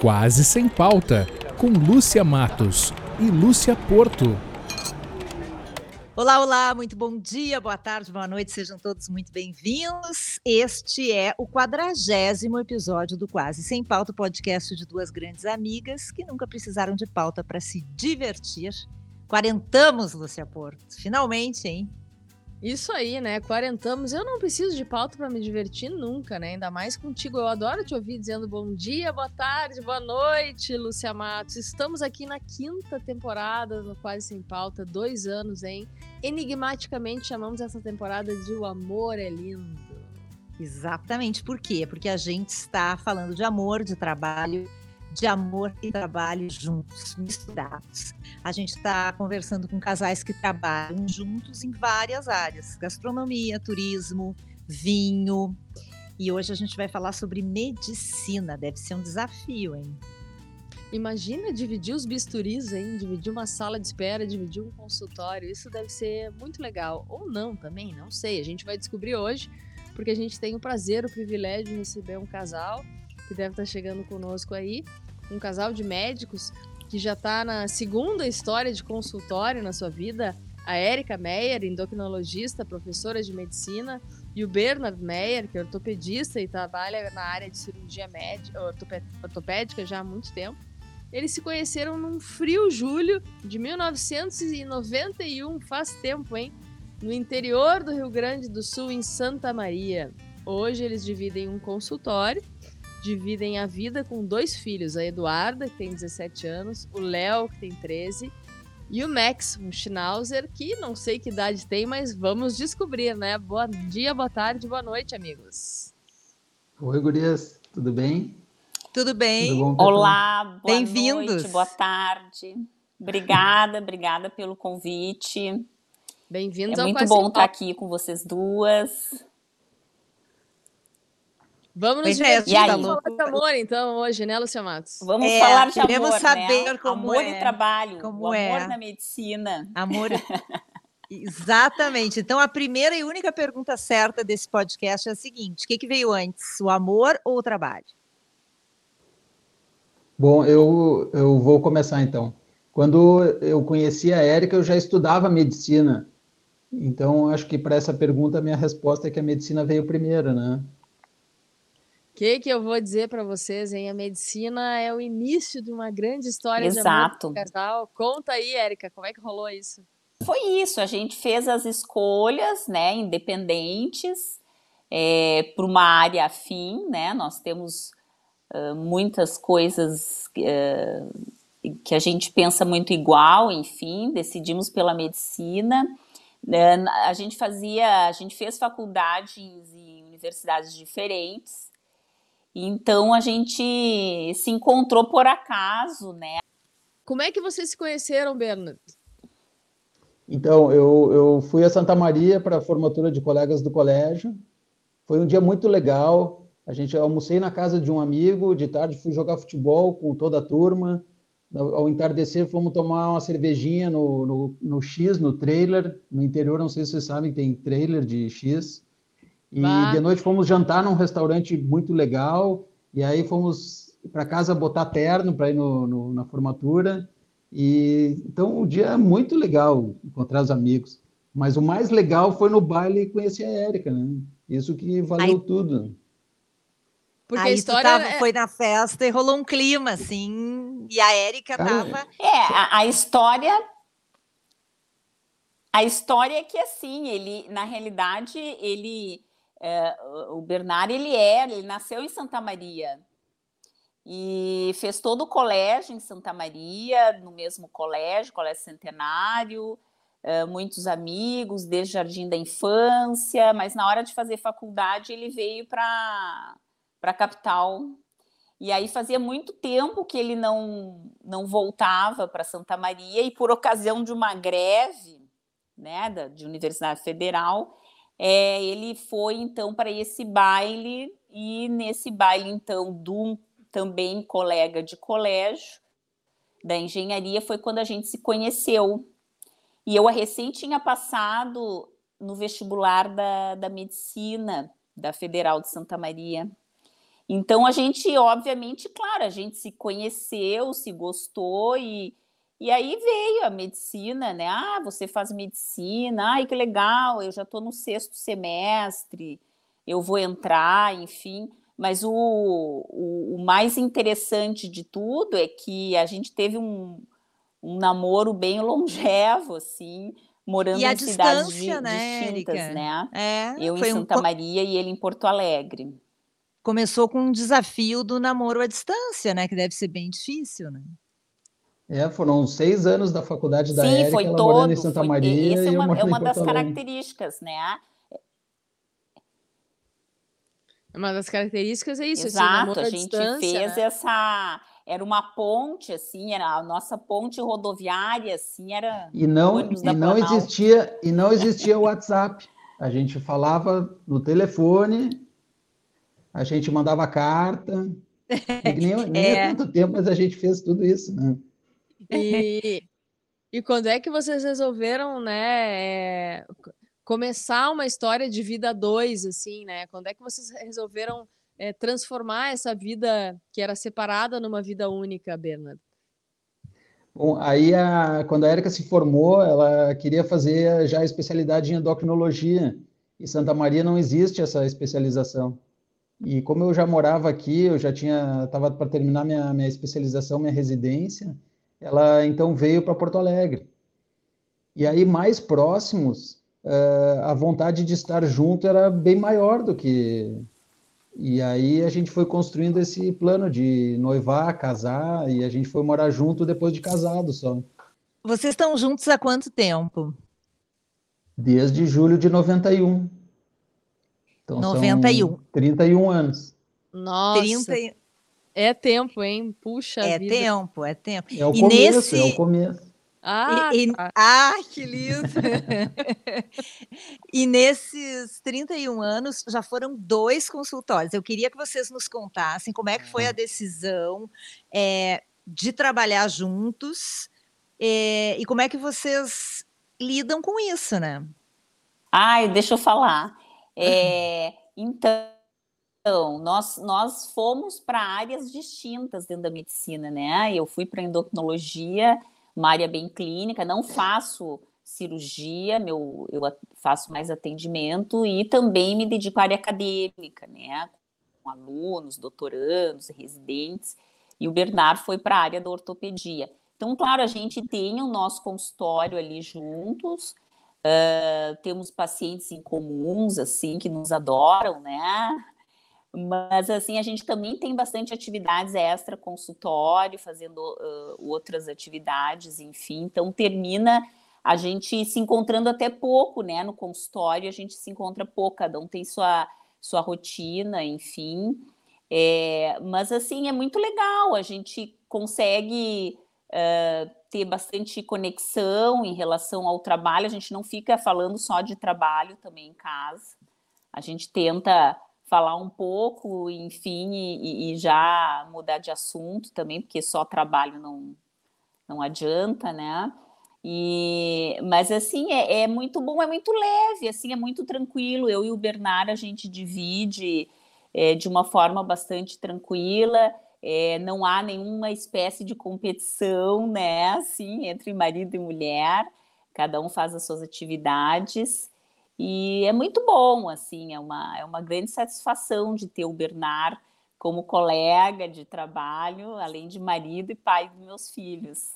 Quase Sem Pauta, com Lúcia Matos e Lúcia Porto. Olá, olá, muito bom dia, boa tarde, boa noite, sejam todos muito bem-vindos. Este é o quadragésimo episódio do Quase Sem Pauta, podcast de duas grandes amigas que nunca precisaram de pauta para se divertir. Quarentamos, Lúcia Porto, finalmente, hein? Isso aí, né? Quarentamos. Eu não preciso de pauta para me divertir nunca, né? Ainda mais contigo. Eu adoro te ouvir dizendo bom dia, boa tarde, boa noite, Lúcia Matos. Estamos aqui na quinta temporada no Quase Sem Pauta, dois anos, hein? Enigmaticamente chamamos essa temporada de O Amor é Lindo. Exatamente. Por quê? Porque a gente está falando de amor, de trabalho de amor e trabalho juntos, misturados. A gente está conversando com casais que trabalham juntos em várias áreas: gastronomia, turismo, vinho. E hoje a gente vai falar sobre medicina. Deve ser um desafio, hein? Imagina dividir os bisturis, hein? Dividir uma sala de espera, dividir um consultório. Isso deve ser muito legal. Ou não também, não sei. A gente vai descobrir hoje, porque a gente tem o prazer, o privilégio de receber um casal que deve estar chegando conosco aí, um casal de médicos que já está na segunda história de consultório na sua vida, a Érica Meyer, endocrinologista, professora de medicina, e o Bernard Meyer, que é ortopedista e trabalha na área de cirurgia médica, ortopédica já há muito tempo. Eles se conheceram num frio julho de 1991, faz tempo, hein? No interior do Rio Grande do Sul, em Santa Maria. Hoje eles dividem um consultório dividem a vida com dois filhos, a Eduarda, que tem 17 anos, o Léo, que tem 13, e o Max, um Schnauzer, que não sei que idade tem, mas vamos descobrir, né? Bom dia, boa tarde, boa noite, amigos. Oi, gurias, tudo bem? Tudo bem? Tudo bom, Olá, boa noite, boa tarde. Obrigada, obrigada pelo convite. Bem-vindos é ao muito bom estar aqui com vocês duas. Vamos nos é, divertir, tá falar de amor, então, hoje, né, Lucia Matos? Vamos é, falar de queremos amor, saber né? como amor é. e trabalho, como o é. amor na medicina. Amor... Exatamente. Então, a primeira e única pergunta certa desse podcast é a seguinte: o que, que veio antes, o amor ou o trabalho? Bom, eu, eu vou começar então. Quando eu conheci a Érica, eu já estudava medicina. Então, acho que para essa pergunta, a minha resposta é que a medicina veio primeiro, né? Que que eu vou dizer para vocês, hein? A medicina é o início de uma grande história Exato. de amor casal. Conta aí, Érica, como é que rolou isso? Foi isso, a gente fez as escolhas, né, independentes, é, para uma área afim, né? Nós temos uh, muitas coisas uh, que a gente pensa muito igual, enfim, decidimos pela medicina. Uh, a gente fazia, a gente fez faculdades em universidades diferentes, então a gente se encontrou por acaso, né? Como é que vocês se conheceram, Bernard? Então, eu, eu fui a Santa Maria para a formatura de colegas do colégio. Foi um dia muito legal. A gente almocei na casa de um amigo, de tarde fui jogar futebol com toda a turma. Ao entardecer, fomos tomar uma cervejinha no, no, no X, no trailer. No interior, não sei se vocês sabem, tem trailer de X. E bah. de noite fomos jantar num restaurante muito legal. E aí fomos para casa botar terno para ir no, no, na formatura. E então um dia muito legal encontrar os amigos. Mas o mais legal foi no baile conhecer a Érica, né? Isso que valeu aí, tudo. Porque aí a história tava, é... foi na festa e rolou um clima, assim, e a Érica tava. É, a, a história a história é que assim, ele, na realidade, ele é, o Bernard, ele é, ele nasceu em Santa Maria e fez todo o colégio em Santa Maria, no mesmo colégio, Colégio Centenário, é, muitos amigos, desde jardim da infância, mas na hora de fazer faculdade ele veio para a capital. E aí fazia muito tempo que ele não, não voltava para Santa Maria, e por ocasião de uma greve né, da, de Universidade Federal, é, ele foi então para esse baile e nesse baile então do também colega de colégio da engenharia foi quando a gente se conheceu. E eu recém tinha passado no vestibular da, da medicina da Federal de Santa Maria. Então a gente, obviamente, claro, a gente se conheceu, se gostou e, e aí veio a medicina, né? Ah, você faz medicina, ai que legal, eu já estou no sexto semestre, eu vou entrar, enfim. Mas o, o, o, mais interessante de tudo é que a gente teve um, um namoro bem longevo, assim, morando em cidades di, né, distintas, Erika? né? É, eu em Santa um... Maria e ele em Porto Alegre. Começou com um desafio do namoro à distância, né? Que deve ser bem difícil, né? É, foram seis anos da faculdade da Sim, Érica, foi todo, morando em Santa foi, Maria. Essa é uma, é uma das características, né? Uma das características é isso. Exato, assim, a gente fez né? essa. Era uma ponte, assim, era a nossa ponte rodoviária, assim, era. E não, e não existia e não existia o WhatsApp. A gente falava no telefone, a gente mandava carta. Nem, nem é. há tanto tempo, mas a gente fez tudo isso, né? E, e quando é que vocês resolveram, né, é, começar uma história de vida dois, assim, né? Quando é que vocês resolveram é, transformar essa vida que era separada numa vida única, Bernardo? Bom, aí a, quando a Érica se formou, ela queria fazer já a especialidade em endocrinologia. Em Santa Maria não existe essa especialização. E como eu já morava aqui, eu já tinha, estava para terminar minha, minha especialização, minha residência, ela então veio para Porto Alegre. E aí, mais próximos, uh, a vontade de estar junto era bem maior do que. E aí a gente foi construindo esse plano de noivar, casar, e a gente foi morar junto depois de casado só. Vocês estão juntos há quanto tempo? Desde julho de 91. Então 91. 31 anos. Nossa. 30... É tempo, hein? Puxa é vida. É tempo, é tempo. É o e começo, nesse... é o começo. Ah, e, e... Tá. ah, que lindo! e nesses 31 anos já foram dois consultórios. Eu queria que vocês nos contassem como é que foi a decisão é, de trabalhar juntos é, e como é que vocês lidam com isso, né? Ai, deixa eu falar. É, então, então, nós, nós fomos para áreas distintas dentro da medicina, né? Eu fui para endocrinologia, uma área bem clínica, não faço cirurgia, meu, eu faço mais atendimento e também me dedico à área acadêmica, né? Com alunos, doutorandos, residentes. E o Bernardo foi para a área da ortopedia. Então, claro, a gente tem o nosso consultório ali juntos, uh, temos pacientes em comuns, assim, que nos adoram, né? Mas, assim, a gente também tem bastante atividades extra, consultório, fazendo uh, outras atividades, enfim. Então, termina a gente se encontrando até pouco, né? No consultório, a gente se encontra pouco, cada um tem sua, sua rotina, enfim. É, mas, assim, é muito legal, a gente consegue uh, ter bastante conexão em relação ao trabalho, a gente não fica falando só de trabalho também em casa. A gente tenta falar um pouco, enfim, e, e, já mudar de assunto também, porque só trabalho não, não adianta, né? E, mas assim, é, é, muito bom, é muito leve, assim, é muito tranquilo. Eu e o Bernardo, a gente divide é, de uma forma bastante tranquila, é, não há nenhuma espécie de competição, né, assim, entre marido e mulher, cada um faz as suas atividades. E é muito bom, assim, é uma, é uma grande satisfação de ter o Bernard como colega de trabalho, além de marido e pai dos meus filhos.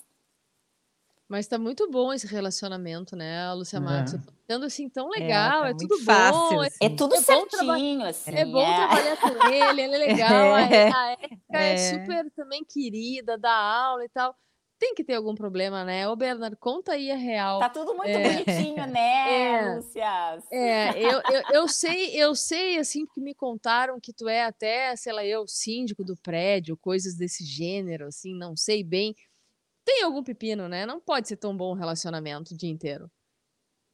Mas tá muito bom esse relacionamento, né, Lúcia é. Matos? Sendo assim tão é, legal, é, tá é tudo fácil, bom. Assim. É tudo é certinho, assim. É bom é. trabalhar com ele, ele é legal. A Érica é. super também querida, dá aula e tal tem que ter algum problema, né? Ô, Bernardo, conta aí a real. Tá tudo muito é, bonitinho, né, é, Lúcia? É, eu, eu, eu, sei, eu sei, assim, que me contaram que tu é até, sei lá, eu, síndico do prédio, coisas desse gênero, assim, não sei bem. Tem algum pepino, né? Não pode ser tão bom um relacionamento o dia inteiro.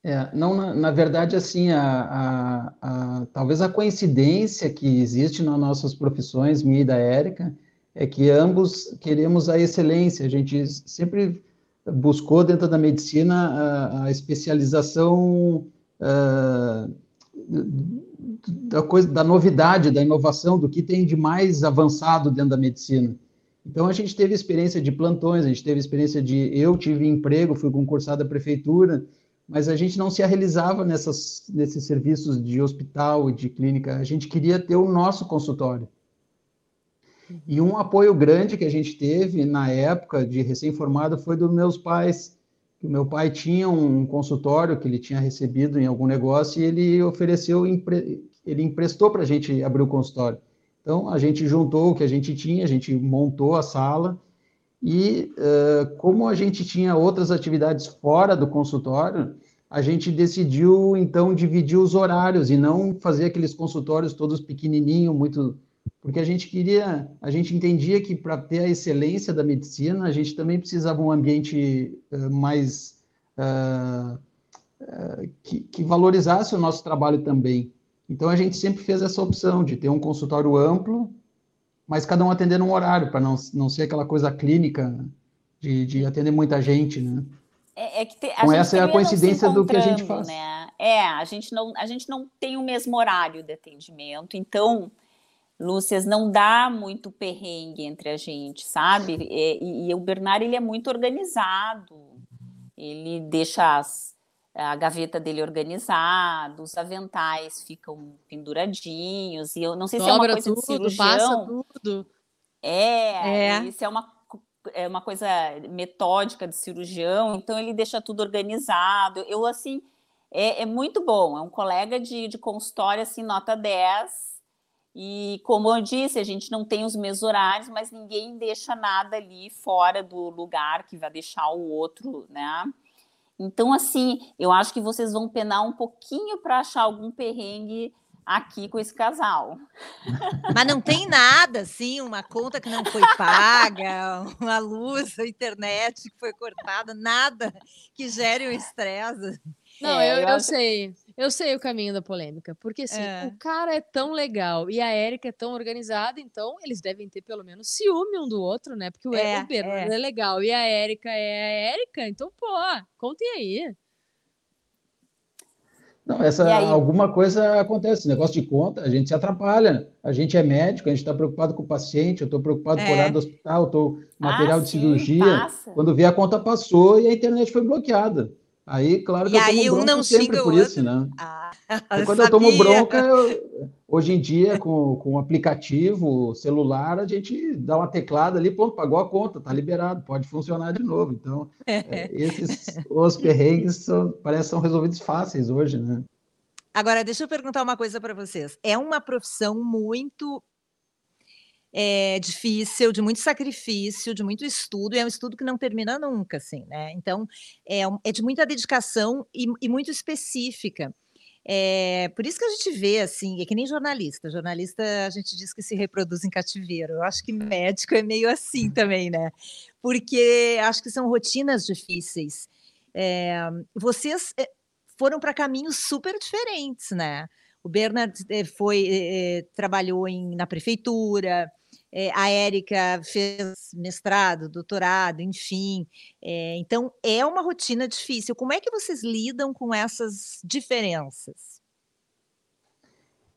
É, não, na, na verdade, assim, a, a, a, talvez a coincidência que existe nas nossas profissões, minha e da Érica, é que ambos queremos a excelência. A gente sempre buscou dentro da medicina a, a especialização uh, da coisa, da novidade, da inovação, do que tem de mais avançado dentro da medicina. Então a gente teve experiência de plantões, a gente teve experiência de eu tive emprego, fui concursado da prefeitura, mas a gente não se realizava nessas, nesses serviços de hospital e de clínica. A gente queria ter o nosso consultório. E um apoio grande que a gente teve na época de recém-formado foi dos meus pais. O meu pai tinha um consultório que ele tinha recebido em algum negócio e ele ofereceu, ele emprestou para a gente abrir o consultório. Então, a gente juntou o que a gente tinha, a gente montou a sala, e uh, como a gente tinha outras atividades fora do consultório, a gente decidiu, então, dividir os horários e não fazer aqueles consultórios todos pequenininhos, muito. Porque a gente queria, a gente entendia que para ter a excelência da medicina, a gente também precisava um ambiente uh, mais. Uh, que, que valorizasse o nosso trabalho também. Então a gente sempre fez essa opção de ter um consultório amplo, mas cada um atendendo um horário, para não, não ser aquela coisa clínica de, de atender muita gente, né? É, é que te, Com essa é a coincidência do que a gente faz. Né? É, a gente, não, a gente não tem o mesmo horário de atendimento, então, Lúcias, não dá muito perrengue entre a gente, sabe? E, e, e o Bernardo, ele é muito organizado, ele deixa as, a gaveta dele organizada, os aventais ficam penduradinhos, e eu não sei se é uma coisa tudo, de cirurgião. Passa tudo. É, é. isso é uma, é uma coisa metódica de cirurgião, então ele deixa tudo organizado. Eu, assim, é, é muito bom, é um colega de, de consultório, assim, nota 10, e como eu disse, a gente não tem os mesmos horários, mas ninguém deixa nada ali fora do lugar que vai deixar o outro, né? Então, assim, eu acho que vocês vão penar um pouquinho para achar algum perrengue aqui com esse casal. Mas não tem nada, assim, uma conta que não foi paga, uma luz, a internet que foi cortada, nada que gere um estresse. Não, é, eu, eu, eu sei. Eu sei o caminho da polêmica, porque assim, é. o cara é tão legal e a Érica é tão organizada, então eles devem ter pelo menos ciúme um do outro, né? Porque o, é, o Bernardo é. é legal e a Érica é a Érica, então, pô, contem aí. Não, essa alguma coisa acontece, negócio de conta, a gente se atrapalha. A gente é médico, a gente está preocupado com o paciente, eu estou preocupado é. com o horário do hospital, estou material ah, de cirurgia. Passa. Quando vê a conta passou e a internet foi bloqueada. Aí, claro que e eu tomo não sempre por isso, né? Ah, quando eu tomo bronca, eu, hoje em dia, com, com o aplicativo celular, a gente dá uma teclada ali, pronto, pagou a conta, tá liberado, pode funcionar de novo. Então, é, esses os perrengues são, parece são resolvidos fáceis hoje, né? Agora, deixa eu perguntar uma coisa para vocês. É uma profissão muito é, difícil, de muito sacrifício, de muito estudo, e é um estudo que não termina nunca, assim, né? Então, é, é de muita dedicação e, e muito específica. É, por isso que a gente vê, assim, é que nem jornalista. Jornalista, a gente diz que se reproduz em cativeiro. Eu acho que médico é meio assim também, né? Porque acho que são rotinas difíceis. É, vocês é, foram para caminhos super diferentes, né? O Bernard foi, trabalhou em, na prefeitura, é, a Érica fez mestrado, doutorado, enfim. É, então, é uma rotina difícil. Como é que vocês lidam com essas diferenças?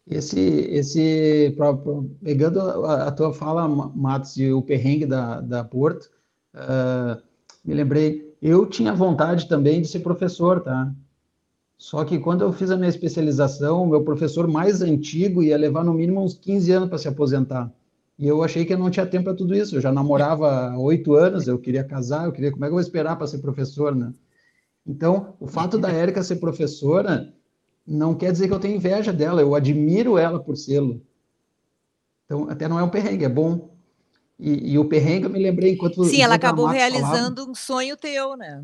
Esse, esse pegando a, a tua fala, Matos, e o perrengue da, da Porto, uh, me lembrei, eu tinha vontade também de ser professor, tá? Só que quando eu fiz a minha especialização, o meu professor mais antigo ia levar no mínimo uns 15 anos para se aposentar. E eu achei que eu não tinha tempo para tudo isso. Eu já namorava há oito anos, eu queria casar, eu queria. Como é que eu vou esperar para ser professor, né? Então, o fato da Érica ser professora não quer dizer que eu tenho inveja dela, eu admiro ela por sê-lo. Então, até não é um perrengue, é bom. E, e o perrengue eu me lembrei enquanto. Sim, ela acabou realizando falava. um sonho teu, né?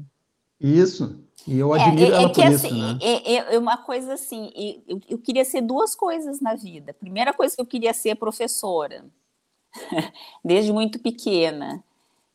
Isso. E eu é, admiro é, é, ela por assim, isso, né? É, é, uma coisa assim, eu, eu queria ser duas coisas na vida. A primeira coisa que eu queria ser professora. desde muito pequena.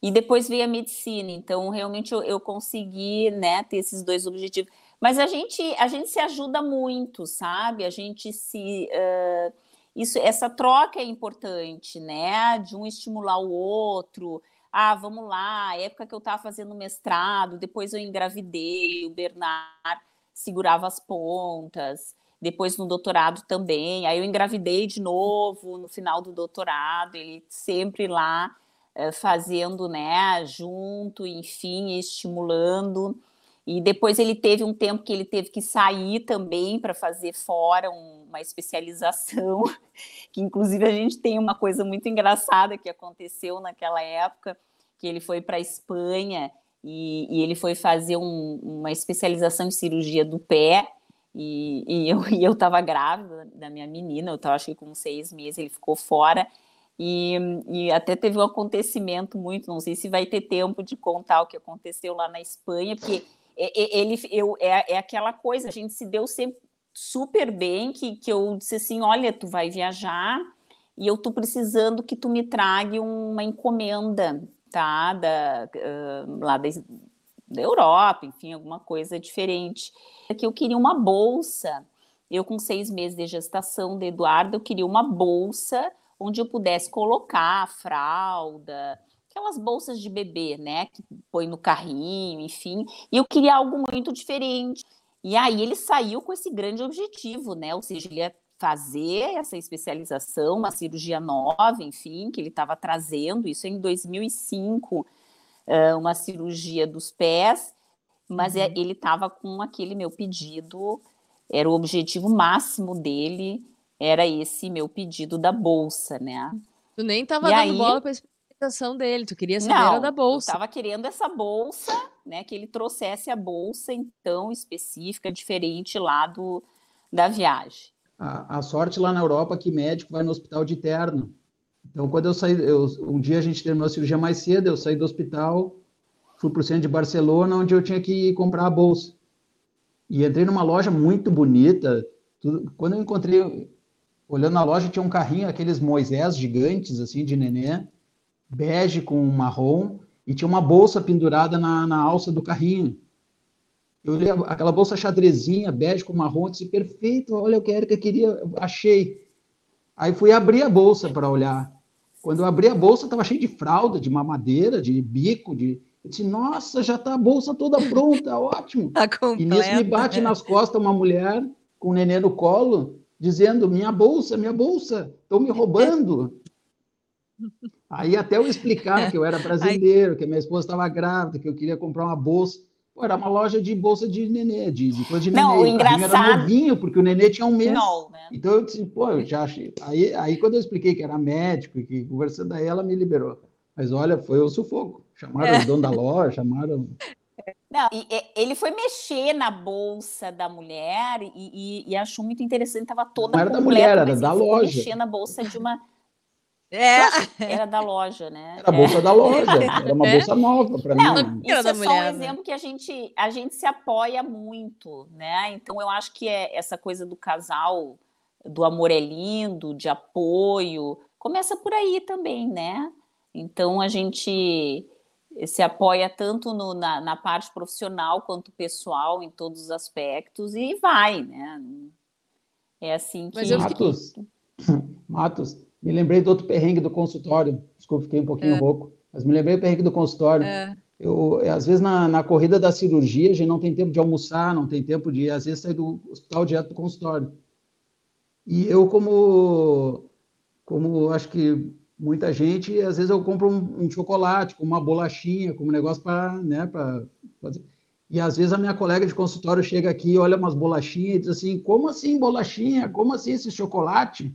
E depois veio a medicina, então realmente eu, eu consegui né, ter esses dois objetivos. Mas a gente, a gente se ajuda muito, sabe? A gente se. Uh, isso, essa troca é importante, né? De um estimular o outro. Ah, vamos lá, época que eu estava fazendo mestrado, depois eu engravidei, o Bernard segurava as pontas depois no doutorado também. Aí eu engravidei de novo no final do doutorado, ele sempre lá eh, fazendo, né, junto, enfim, estimulando. E depois ele teve um tempo que ele teve que sair também para fazer fora um, uma especialização, que inclusive a gente tem uma coisa muito engraçada que aconteceu naquela época, que ele foi para a Espanha e, e, ele foi fazer um, uma especialização em cirurgia do pé, e, e eu e eu estava grávida da minha menina, eu estava acho que com seis meses, ele ficou fora, e, e, até teve um acontecimento muito, não sei se vai ter tempo de contar o que aconteceu lá na Espanha, porque ele eu, é, é aquela coisa, a gente se deu sempre super bem, que, que eu disse assim, olha, tu vai viajar e eu tô precisando que tu me trague uma encomenda, tá, da, uh, lá da, da Europa, enfim, alguma coisa diferente. É que eu queria uma bolsa, eu com seis meses de gestação de Eduardo, eu queria uma bolsa onde eu pudesse colocar fralda, aquelas bolsas de bebê, né, que põe no carrinho, enfim. E eu queria algo muito diferente. E aí ele saiu com esse grande objetivo, né? Ou seja, ele ia fazer essa especialização, uma cirurgia nova, enfim, que ele estava trazendo, isso em 2005, uma cirurgia dos pés, mas é, uhum. ele estava com aquele meu pedido, era o objetivo máximo dele, era esse meu pedido da bolsa, né? Tu nem estava dando aí, bola para a explicação dele, tu queria saber não, da bolsa. Eu estava querendo essa bolsa, né? Que ele trouxesse a bolsa, então, específica, diferente lá do, da viagem. A, a sorte lá na Europa que médico vai no hospital de terno. Então, quando eu saí, eu, um dia a gente terminou a cirurgia mais cedo, eu saí do hospital, fui para o centro de Barcelona, onde eu tinha que comprar a bolsa. E entrei numa loja muito bonita. Tudo, quando eu encontrei, olhando na loja, tinha um carrinho, aqueles Moisés gigantes, assim, de neném, bege com marrom, e tinha uma bolsa pendurada na, na alça do carrinho. Eu olhei aquela bolsa xadrezinha, bege com marrom, disse, perfeito, olha o que a Erika queria, achei. Aí fui abrir a bolsa para olhar. Quando eu abri a bolsa, estava cheio de fralda, de mamadeira, de bico, de... Eu disse, nossa, já está a bolsa toda pronta, ótimo. Tá e nisso me bate nas costas uma mulher com o neném no colo, dizendo, minha bolsa, minha bolsa, estão me roubando. Aí até eu explicar que eu era brasileiro, que minha esposa estava grávida, que eu queria comprar uma bolsa. Pô, era uma loja de bolsa de nenê, de, de coisa de não, nenê. O engraçado... Era novinho, porque o nenê tinha um mês. Não, né? Então eu disse, pô, eu já achei. Aí, aí quando eu expliquei que era médico e que conversando aí, ela me liberou. Mas olha, foi o sufoco. Chamaram é. o dono da loja, chamaram. Não, e, ele foi mexer na bolsa da mulher e, e, e achou muito interessante, estava toda Não era da mulher, era da loja. mexer na bolsa de uma é. Era da loja, né? Era a bolsa é. da loja, era uma é. bolsa nova para mim. Não, isso é só um né? exemplo que a gente, a gente se apoia muito, né? Então eu acho que é essa coisa do casal, do amor é lindo, de apoio, começa por aí também, né? Então a gente se apoia tanto no, na, na parte profissional quanto pessoal, em todos os aspectos, e vai, né? É assim que. Mas eu Matos, Matos, me lembrei do outro perrengue do consultório. Desculpa, fiquei um pouquinho é. rouco. Mas me lembrei do perrengue do consultório. É. Eu, às vezes, na, na, corrida da cirurgia, a gente não tem tempo de almoçar, não tem tempo de, às vezes, sair do hospital direto do consultório. E eu, como, como acho que muita gente, às vezes eu compro um, um chocolate, uma bolachinha, como um negócio para né, fazer. E às vezes a minha colega de consultório chega aqui, olha umas bolachinhas e diz assim: como assim bolachinha? Como assim esse chocolate?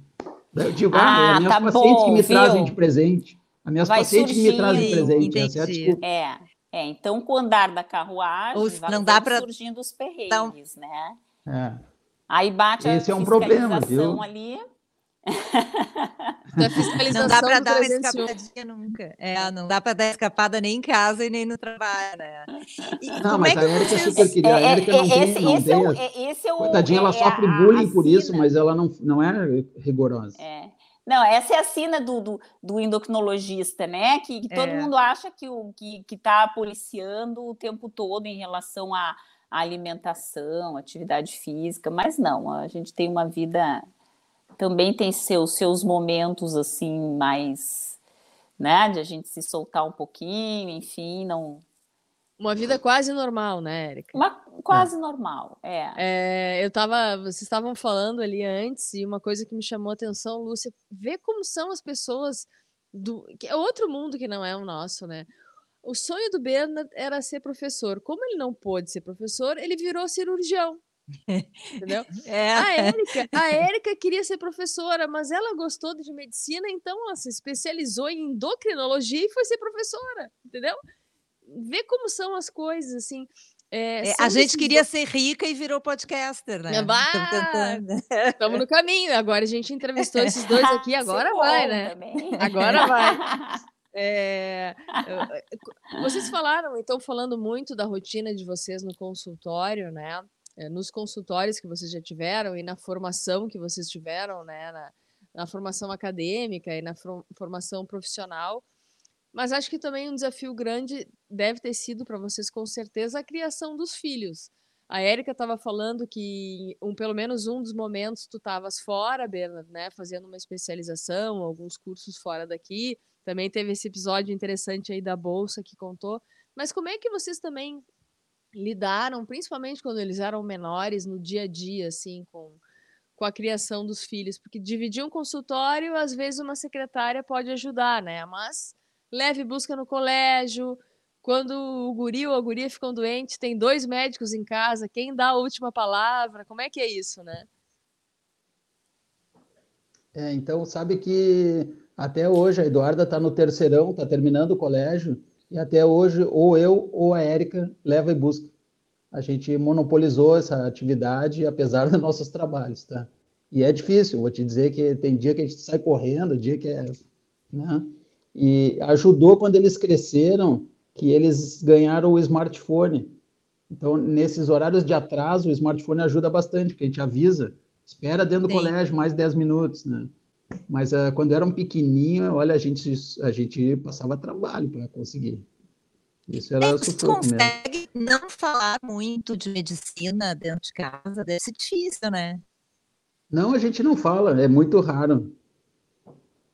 Eu digo, ah, ah minhas tá pacientes bom, que me viu? trazem de presente. As minhas Vai pacientes surgir, que me trazem de presente. Essa é, a desculpa. é, é, então com o andar da carruagem, Os, vai, não dá para surgindo os perrengues, então... né? É. Aí bate Esse a é um problema, viu? ali. Da fiscalização não dá para dar uma escapadinha nunca. É, não dá para dar escapada nem em casa e nem no trabalho, né? E não, mas é a Erika é super querida. A Erika não tem, esse, não esse tem. É, esse é o, Coitadinha, ela é sofre bullying por isso, mas ela não, não é rigorosa. É. Não, essa é a sina do, do, do endocrinologista, né? Que, que todo é. mundo acha que o que está policiando o tempo todo em relação à, à alimentação, atividade física, mas não, a gente tem uma vida também tem seus, seus momentos assim mais, né, de a gente se soltar um pouquinho, enfim, não Uma vida quase normal, né, Érica? Uma, quase é. normal, é. é. Eu tava, vocês estavam falando ali antes, e uma coisa que me chamou a atenção, Lúcia, ver como são as pessoas do. Que é outro mundo que não é o nosso, né? O sonho do Bernard era ser professor. Como ele não pôde ser professor, ele virou cirurgião. Entendeu? É. A Érica, a Érica queria ser professora, mas ela gostou de medicina, então ela se especializou em endocrinologia e foi ser professora, entendeu? Vê como são as coisas, assim. É, é, a gente queria ser rica e virou podcaster, né? Estamos no caminho. Agora a gente entrevistou esses dois aqui, agora vai, né? Também. Agora vai. É, vocês falaram, então, falando muito da rotina de vocês no consultório, né? É, nos consultórios que vocês já tiveram e na formação que vocês tiveram, né, na, na formação acadêmica e na formação profissional. Mas acho que também um desafio grande deve ter sido para vocês, com certeza, a criação dos filhos. A Érica estava falando que, um, pelo menos um dos momentos, tu estavas fora, Bernard, né, fazendo uma especialização, alguns cursos fora daqui. Também teve esse episódio interessante aí da Bolsa que contou. Mas como é que vocês também lidaram, principalmente quando eles eram menores, no dia a dia, assim, com, com a criação dos filhos, porque dividir um consultório, às vezes uma secretária pode ajudar, né? Mas leve busca no colégio, quando o guri ou a guria ficam doentes, tem dois médicos em casa, quem dá a última palavra? Como é que é isso, né? É, então, sabe que até hoje a Eduarda está no terceirão, está terminando o colégio, e até hoje, ou eu ou a Érica leva e busca. A gente monopolizou essa atividade, apesar dos nossos trabalhos, tá? E é difícil, vou te dizer que tem dia que a gente sai correndo, dia que é. Né? E ajudou quando eles cresceram, que eles ganharam o smartphone. Então, nesses horários de atraso, o smartphone ajuda bastante, porque a gente avisa, espera dentro do Sim. colégio mais 10 minutos, né? Mas uh, quando eram pequenininho, olha, a gente, a gente passava trabalho para conseguir. Isso era Você consegue mesmo. não falar muito de medicina dentro de casa? Deve ser difícil, né? Não, a gente não fala, é muito raro.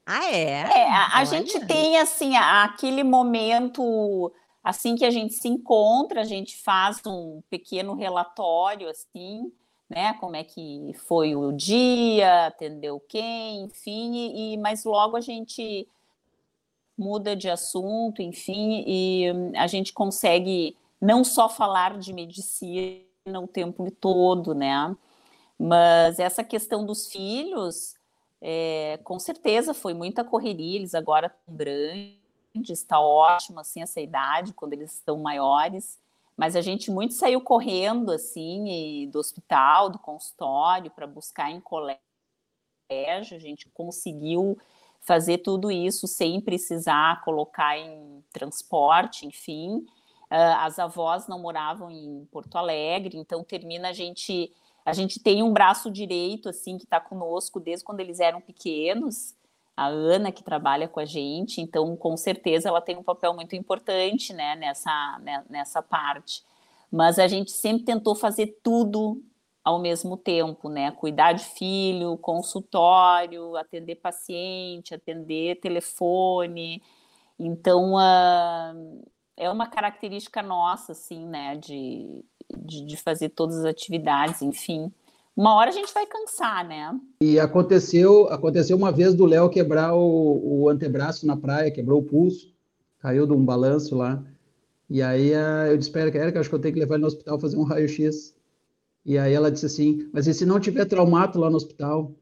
Ah, é? É, a, a gente tem, assim, aquele momento, assim que a gente se encontra, a gente faz um pequeno relatório, assim, né? Como é que foi o dia, atendeu quem, enfim, e, mas logo a gente muda de assunto, enfim, e a gente consegue não só falar de medicina o tempo todo, né? Mas essa questão dos filhos, é, com certeza foi muita correria, eles agora estão grandes, está ótimo assim essa idade, quando eles estão maiores. Mas a gente muito saiu correndo, assim, do hospital, do consultório, para buscar em colégio. A gente conseguiu fazer tudo isso sem precisar colocar em transporte, enfim. Ah, as avós não moravam em Porto Alegre, então termina a gente. A gente tem um braço direito, assim, que está conosco desde quando eles eram pequenos a Ana, que trabalha com a gente, então com certeza ela tem um papel muito importante né, nessa, né, nessa parte. Mas a gente sempre tentou fazer tudo ao mesmo tempo, né? Cuidar de filho, consultório, atender paciente, atender telefone. Então, uh, é uma característica nossa, assim, né? De, de, de fazer todas as atividades, enfim. Uma hora a gente vai cansar, né? E aconteceu, aconteceu uma vez do Léo quebrar o, o, antebraço na praia, quebrou o pulso, caiu de um balanço lá. E aí eu disse para ela, que acho que eu tenho que levar ele no hospital fazer um raio-x. E aí ela disse assim, mas e se não tiver traumato lá no hospital?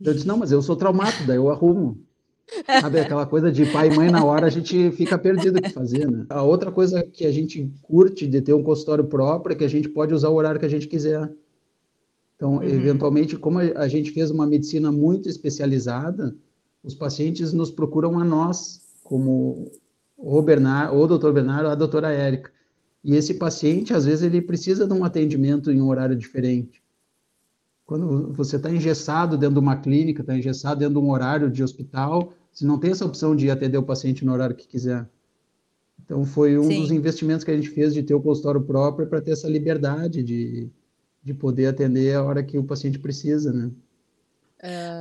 Eu disse, não, mas eu sou traumato, daí eu arrumo. Sabe, aquela coisa de pai e mãe na hora a gente fica perdido o que fazer, né? A outra coisa que a gente curte de ter um consultório próprio é que a gente pode usar o horário que a gente quiser. Então, uhum. eventualmente, como a gente fez uma medicina muito especializada, os pacientes nos procuram a nós, como o Bernardo, ou o doutor Bernardo, ou a doutora Érica. E esse paciente, às vezes, ele precisa de um atendimento em um horário diferente. Quando você está engessado dentro de uma clínica, está engessado dentro de um horário de hospital, você não tem essa opção de atender o paciente no horário que quiser. Então, foi um Sim. dos investimentos que a gente fez de ter o consultório próprio para ter essa liberdade de de poder atender a hora que o paciente precisa, né?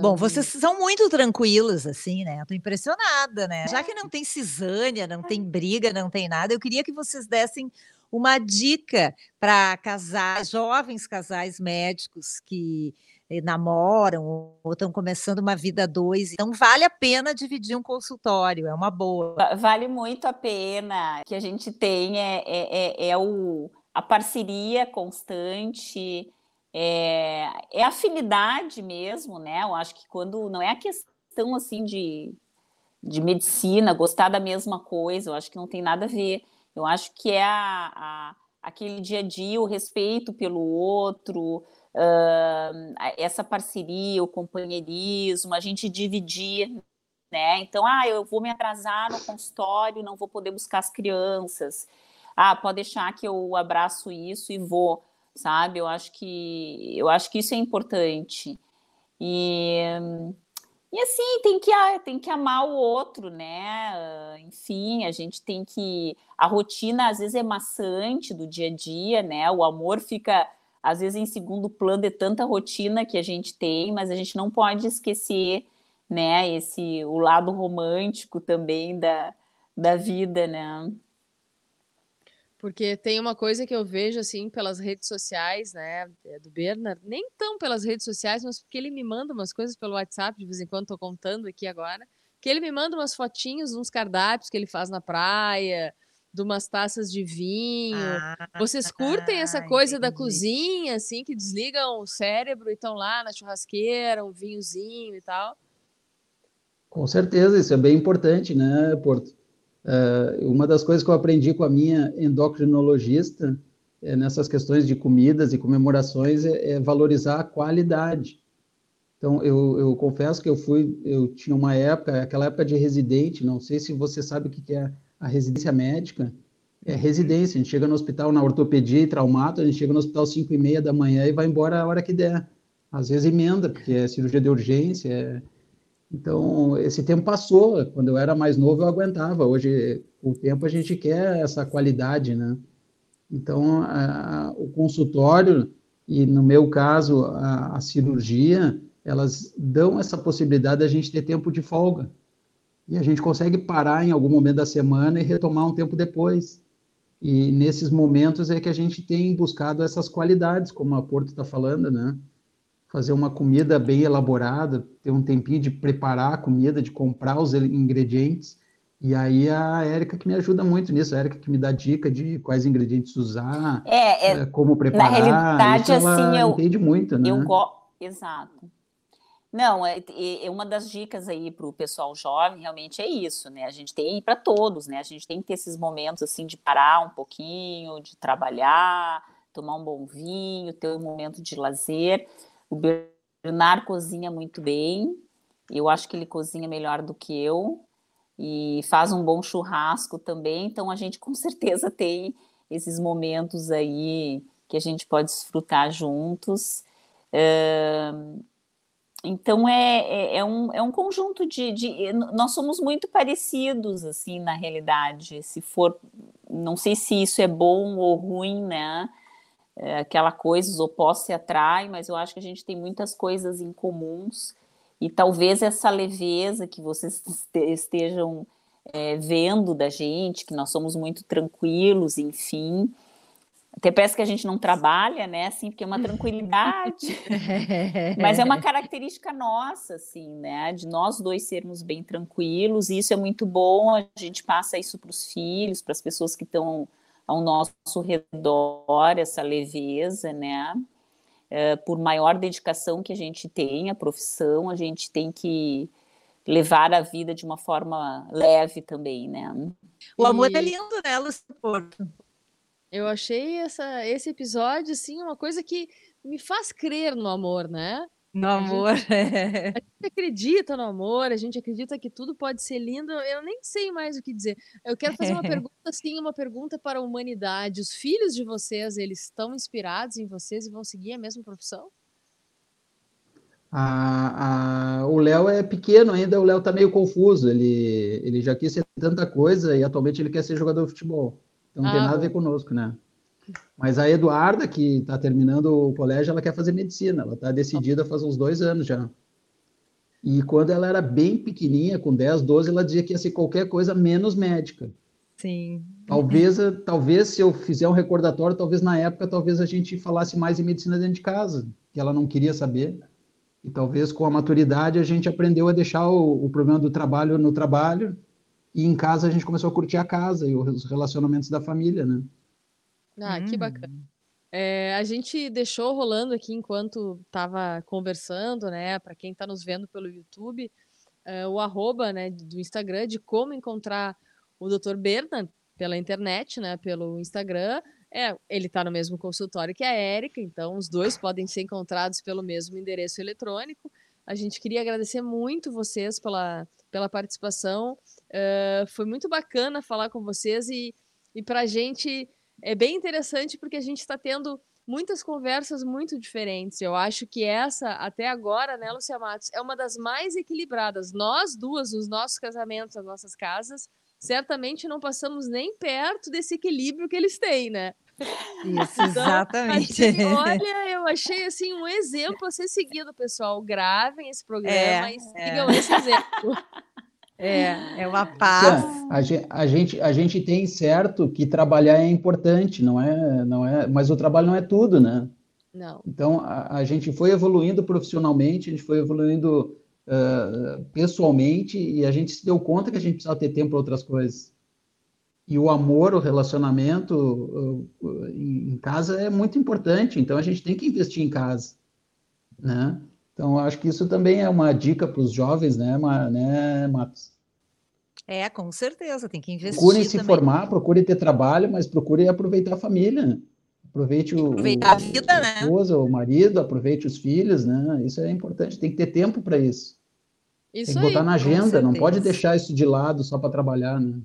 Bom, vocês são muito tranquilos, assim, né? Eu tô impressionada, né? Já que não tem cisânia, não tem briga, não tem nada, eu queria que vocês dessem uma dica para casais, jovens casais médicos que eh, namoram ou estão começando uma vida a dois. Então, vale a pena dividir um consultório, é uma boa. Vale muito a pena que a gente tenha é, é, é o, a parceria constante é, é afinidade mesmo, né? Eu acho que quando não é a questão assim de, de medicina, gostar da mesma coisa, eu acho que não tem nada a ver. Eu acho que é a, a aquele dia a dia, o respeito pelo outro, uh, essa parceria, o companheirismo, a gente dividir, né? Então, ah, eu vou me atrasar no consultório, não vou poder buscar as crianças. Ah, pode deixar que eu abraço isso e vou sabe? Eu acho que eu acho que isso é importante. E, e assim, tem que, tem que amar o outro, né? Enfim, a gente tem que. A rotina às vezes é maçante do dia a dia, né? O amor fica, às vezes, em segundo plano de tanta rotina que a gente tem, mas a gente não pode esquecer, né? Esse, o lado romântico também da, da vida, né? Porque tem uma coisa que eu vejo assim pelas redes sociais, né, é do Bernard, nem tão pelas redes sociais, mas porque ele me manda umas coisas pelo WhatsApp, de vez em quando tô contando aqui agora, que ele me manda umas fotinhos, uns cardápios que ele faz na praia, de umas taças de vinho. Ah, Vocês curtem essa coisa entendi. da cozinha, assim, que desligam o cérebro e estão lá na churrasqueira, um vinhozinho e tal? Com certeza, isso é bem importante, né, Porto? Uh, uma das coisas que eu aprendi com a minha endocrinologista é, nessas questões de comidas e comemorações é, é valorizar a qualidade. Então, eu, eu, confesso que eu fui, eu tinha uma época, aquela época de residente, não sei se você sabe o que é a residência médica, é residência, a gente chega no hospital na ortopedia e traumato, a gente chega no hospital às 5 e meia da manhã e vai embora a hora que der. Às vezes emenda, porque é cirurgia de urgência, é, então, esse tempo passou. Quando eu era mais novo, eu aguentava. Hoje, com o tempo, a gente quer essa qualidade, né? Então, a, o consultório, e no meu caso, a, a cirurgia, elas dão essa possibilidade da gente ter tempo de folga. E a gente consegue parar em algum momento da semana e retomar um tempo depois. E nesses momentos é que a gente tem buscado essas qualidades, como a Porto está falando, né? Fazer uma comida bem elaborada, ter um tempinho de preparar a comida, de comprar os ingredientes. E aí a Érica que me ajuda muito nisso, a Érica que me dá dica de quais ingredientes usar, é, é, eh, como preparar. Na realidade, Isso assim, eu entende muito, né? Eu go... Exato. Não, é, é, uma das dicas aí para o pessoal jovem realmente é isso, né? A gente tem para todos, né? A gente tem que ter esses momentos assim de parar um pouquinho, de trabalhar, tomar um bom vinho, ter um momento de lazer. O Bernard cozinha muito bem. Eu acho que ele cozinha melhor do que eu e faz um bom churrasco também. Então a gente com certeza tem esses momentos aí que a gente pode desfrutar juntos. então é, é, é, um, é um conjunto de, de, Nós somos muito parecidos, assim, na realidade. Se for. Não sei se isso é bom ou ruim, né? É, aquela coisa, os opostos se atraem, mas eu acho que a gente tem muitas coisas em comuns e talvez essa leveza que vocês estejam é, vendo da gente, que nós somos muito tranquilos, enfim. Até parece que a gente não trabalha, né? Assim, porque é uma tranquilidade. Mas é uma característica nossa, assim, né? De nós dois sermos bem tranquilos, e isso é muito bom. A gente passa isso para os filhos, para as pessoas que estão ao nosso redor, essa leveza, né? É, por maior dedicação que a gente tem à profissão, a gente tem que levar a vida de uma forma leve também, né? O amor e... é lindo, né, Porto? Eu achei essa, esse episódio, assim, uma coisa que me faz crer no amor, né? No amor. A gente, a gente, acredita no amor, a gente acredita que tudo pode ser lindo. Eu nem sei mais o que dizer. Eu quero fazer uma pergunta, sim, uma pergunta para a humanidade. Os filhos de vocês, eles estão inspirados em vocês e vão seguir a mesma profissão? A, a, o Léo é pequeno ainda, o Léo está meio confuso. Ele, ele já quis ser tanta coisa e atualmente ele quer ser jogador de futebol. Então não ah, tem nada a ver conosco, né? Mas a Eduarda, que está terminando o colégio, ela quer fazer medicina. Ela está decidida faz uns dois anos já. E quando ela era bem pequenininha, com 10, 12, ela dizia que ia ser qualquer coisa menos médica. Sim. Talvez, talvez se eu fizer um recordatório, talvez na época, talvez a gente falasse mais em medicina dentro de casa, que ela não queria saber. E talvez com a maturidade a gente aprendeu a deixar o, o problema do trabalho no trabalho e em casa a gente começou a curtir a casa e os relacionamentos da família, né? Ah, que bacana. É, a gente deixou rolando aqui enquanto estava conversando, né? Para quem está nos vendo pelo YouTube, é, o arroba né, do Instagram de como encontrar o Dr. Bernard pela internet, né? Pelo Instagram. É, ele está no mesmo consultório que a Érica, então os dois podem ser encontrados pelo mesmo endereço eletrônico. A gente queria agradecer muito vocês pela, pela participação. Uh, foi muito bacana falar com vocês e, e para a gente é bem interessante porque a gente está tendo muitas conversas muito diferentes. Eu acho que essa, até agora, né, Lucia Matos, é uma das mais equilibradas. Nós duas, nos nossos casamentos, nas nossas casas, certamente não passamos nem perto desse equilíbrio que eles têm, né? Isso, então, exatamente. Achei, olha, eu achei assim um exemplo a ser seguido, pessoal. Gravem esse programa é, e sigam é. esse exemplo. É, é uma paz. A gente, a, gente, a gente tem certo que trabalhar é importante, não é, não é, mas o trabalho não é tudo, né? Não. Então a, a gente foi evoluindo profissionalmente, a gente foi evoluindo uh, pessoalmente e a gente se deu conta que a gente precisava ter tempo para outras coisas. E o amor, o relacionamento uh, em casa é muito importante, então a gente tem que investir em casa, né? Então, acho que isso também é uma dica para os jovens, né, né, Matos? É, com certeza, tem que investir. Procure se formar, procure ter trabalho, mas procure aproveitar a família. Aproveite o, aproveitar a vida, a né? esposa, o marido, aproveite os filhos, né? Isso é importante, tem que ter tempo para isso. Isso tem que botar aí, na agenda, não pode deixar isso de lado só para trabalhar, né?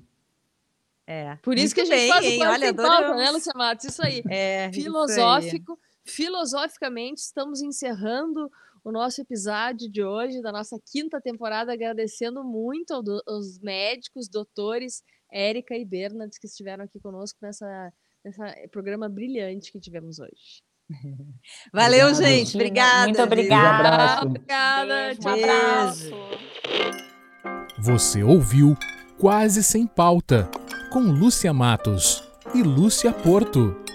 É. Por isso que a gente bem, faz o Olha, sem pauta, né, Lucia Matos? Isso aí. É, Filosófico, isso aí. filosoficamente, estamos encerrando o nosso episódio de hoje, da nossa quinta temporada, agradecendo muito aos médicos, doutores Érica e Bernardes, que estiveram aqui conosco nessa, nessa programa brilhante que tivemos hoje. Valeu, Obrigado. gente. Obrigada. Muito obrigada. Um Obrigada. Beijo, um abraço. Você ouviu Quase Sem Pauta, com Lúcia Matos e Lúcia Porto.